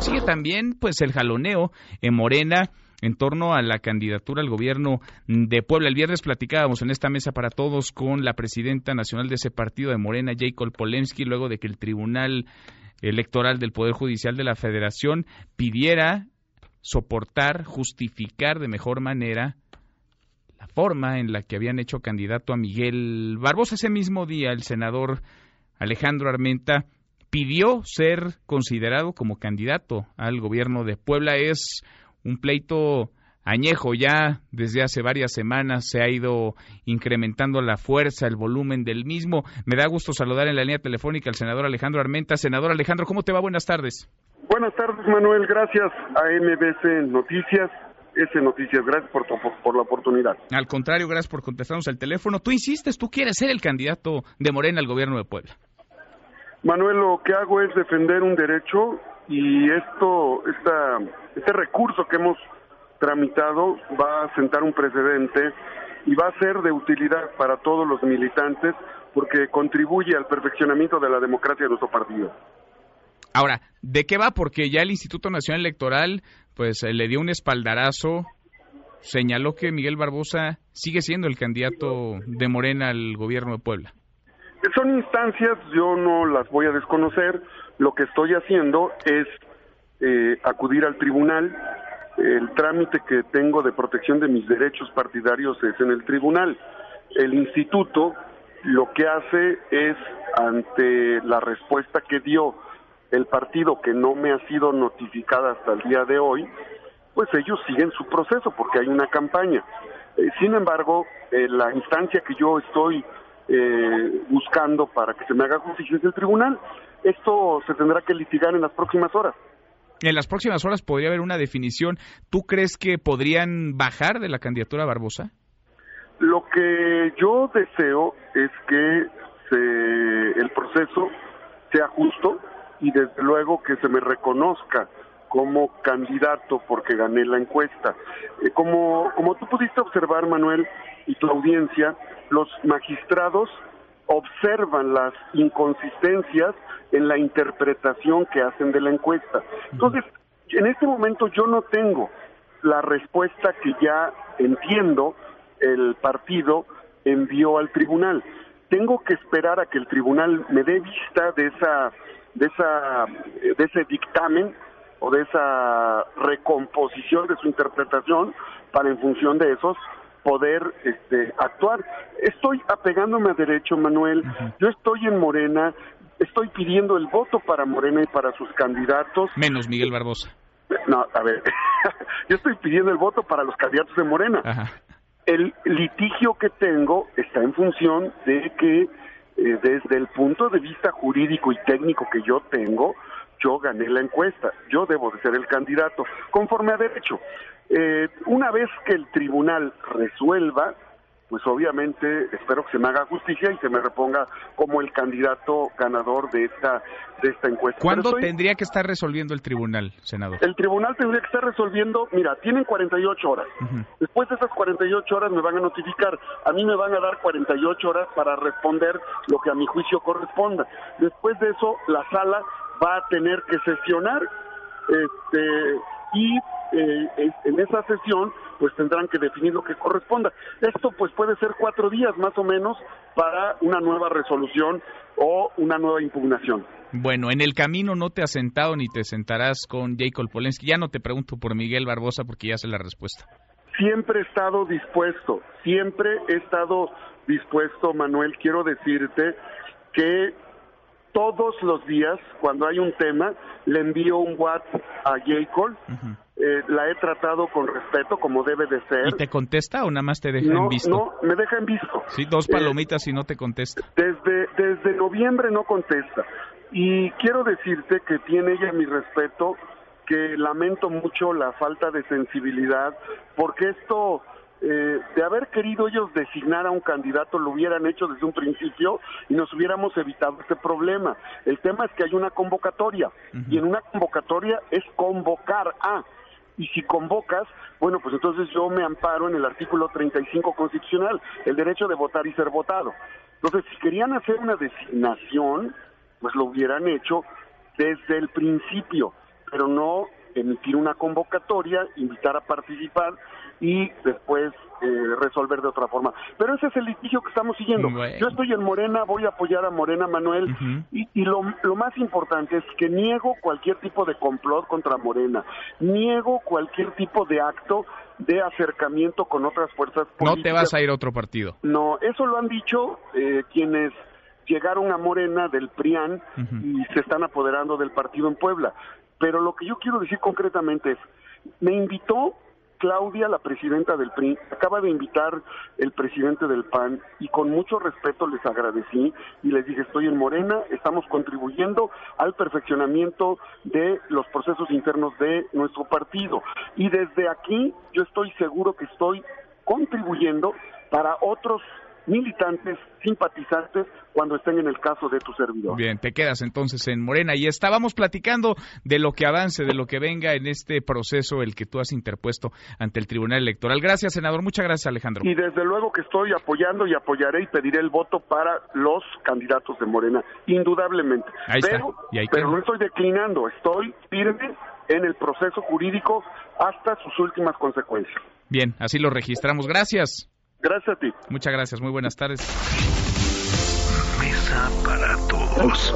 Sigue también pues el jaloneo en Morena en torno a la candidatura al gobierno de Puebla. El viernes platicábamos en esta mesa para todos con la presidenta nacional de ese partido de Morena, Jacob Polensky, luego de que el Tribunal Electoral del Poder Judicial de la Federación pidiera soportar, justificar de mejor manera la forma en la que habían hecho candidato a Miguel Barbosa. Ese mismo día el senador Alejandro Armenta pidió ser considerado como candidato al gobierno de Puebla. Es un pleito añejo ya desde hace varias semanas se ha ido incrementando la fuerza, el volumen del mismo. Me da gusto saludar en la línea telefónica al senador Alejandro Armenta. Senador Alejandro, ¿cómo te va? Buenas tardes. Buenas tardes, Manuel. Gracias a MBC Noticias. S Noticias, gracias por, por la oportunidad. Al contrario, gracias por contestarnos el teléfono. Tú insistes, tú quieres ser el candidato de Morena al gobierno de Puebla. Manuel, lo que hago es defender un derecho y esto, esta, este recurso que hemos tramitado va a sentar un precedente y va a ser de utilidad para todos los militantes porque contribuye al perfeccionamiento de la democracia de nuestro partido. Ahora, ¿de qué va? Porque ya el Instituto Nacional Electoral pues eh, le dio un espaldarazo, señaló que Miguel Barbosa sigue siendo el candidato de Morena al gobierno de Puebla. Son instancias, yo no las voy a desconocer, lo que estoy haciendo es eh, acudir al tribunal, el trámite que tengo de protección de mis derechos partidarios es en el tribunal. El instituto lo que hace es, ante la respuesta que dio el partido que no me ha sido notificada hasta el día de hoy, pues ellos siguen su proceso porque hay una campaña. Eh, sin embargo, eh, la instancia que yo estoy eh, buscando para que se me haga justicia es el tribunal. Esto se tendrá que litigar en las próximas horas. En las próximas horas podría haber una definición. ¿Tú crees que podrían bajar de la candidatura Barbosa? Lo que yo deseo es que se, el proceso sea justo y desde luego que se me reconozca como candidato porque gané la encuesta. Eh, como, como tú pudiste observar, Manuel, y tu audiencia, los magistrados observan las inconsistencias en la interpretación que hacen de la encuesta. Entonces, en este momento yo no tengo la respuesta que ya entiendo el partido envió al tribunal. Tengo que esperar a que el tribunal me dé vista de esa de esa de ese dictamen o de esa recomposición de su interpretación para en función de esos poder este, actuar. Estoy apegándome a derecho, Manuel. Yo estoy en Morena, estoy pidiendo el voto para Morena y para sus candidatos. Menos Miguel Barbosa. No, a ver, yo estoy pidiendo el voto para los candidatos de Morena. El litigio que tengo está en función de que eh, desde el punto de vista jurídico y técnico que yo tengo, yo gané la encuesta, yo debo de ser el candidato, conforme a derecho. Eh, una vez que el tribunal resuelva, pues obviamente espero que se me haga justicia y se me reponga como el candidato ganador de esta de esta encuesta. ¿Cuándo tendría que estar resolviendo el tribunal, senador? El tribunal tendría que estar resolviendo, mira, tienen 48 horas. Después de esas 48 horas me van a notificar, a mí me van a dar 48 horas para responder lo que a mi juicio corresponda. Después de eso la sala va a tener que sesionar este y eh, en esa sesión pues tendrán que definir lo que corresponda. Esto pues puede ser cuatro días más o menos para una nueva resolución o una nueva impugnación. Bueno, en el camino no te has sentado ni te sentarás con Jacob Polensky. Ya no te pregunto por Miguel Barbosa porque ya sé la respuesta. Siempre he estado dispuesto, siempre he estado dispuesto, Manuel. Quiero decirte que todos los días, cuando hay un tema, le envío un WhatsApp a Jacob. Eh, la he tratado con respeto, como debe de ser. ¿Y te contesta o nada más te deja en visto? No, me deja en visto. Sí, dos palomitas y no te contesta. Desde, desde noviembre no contesta. Y quiero decirte que tiene ella mi respeto, que lamento mucho la falta de sensibilidad, porque esto eh, de haber querido ellos designar a un candidato lo hubieran hecho desde un principio y nos hubiéramos evitado este problema. El tema es que hay una convocatoria y en una convocatoria es convocar a y si convocas, bueno, pues entonces yo me amparo en el artículo 35 constitucional, el derecho de votar y ser votado. Entonces, si querían hacer una designación, pues lo hubieran hecho desde el principio pero no emitir una convocatoria, invitar a participar y después eh, resolver de otra forma. Pero ese es el litigio que estamos siguiendo. Yo estoy en Morena, voy a apoyar a Morena Manuel y, y lo, lo, más importante es que niego cualquier tipo de complot contra Morena, niego cualquier tipo de acto de acercamiento con otras fuerzas políticas. No te vas a ir a otro partido. No, eso lo han dicho eh, quienes llegaron a Morena del PRIAN y se están apoderando del partido en Puebla. Pero lo que yo quiero decir concretamente es, me invitó Claudia, la presidenta del PRI, acaba de invitar el presidente del PAN y con mucho respeto les agradecí y les dije, estoy en Morena, estamos contribuyendo al perfeccionamiento de los procesos internos de nuestro partido. Y desde aquí yo estoy seguro que estoy contribuyendo para otros militantes, simpatizantes, cuando estén en el caso de tu servidor. Bien, te quedas entonces en Morena. Y estábamos platicando de lo que avance, de lo que venga en este proceso, el que tú has interpuesto ante el Tribunal Electoral. Gracias, senador. Muchas gracias, Alejandro. Y desde luego que estoy apoyando y apoyaré y pediré el voto para los candidatos de Morena, indudablemente. Ahí pero, está. pero no estoy declinando, estoy firme en el proceso jurídico hasta sus últimas consecuencias. Bien, así lo registramos. Gracias. Gracias a ti. Muchas gracias. Muy buenas tardes. Mesa para todos.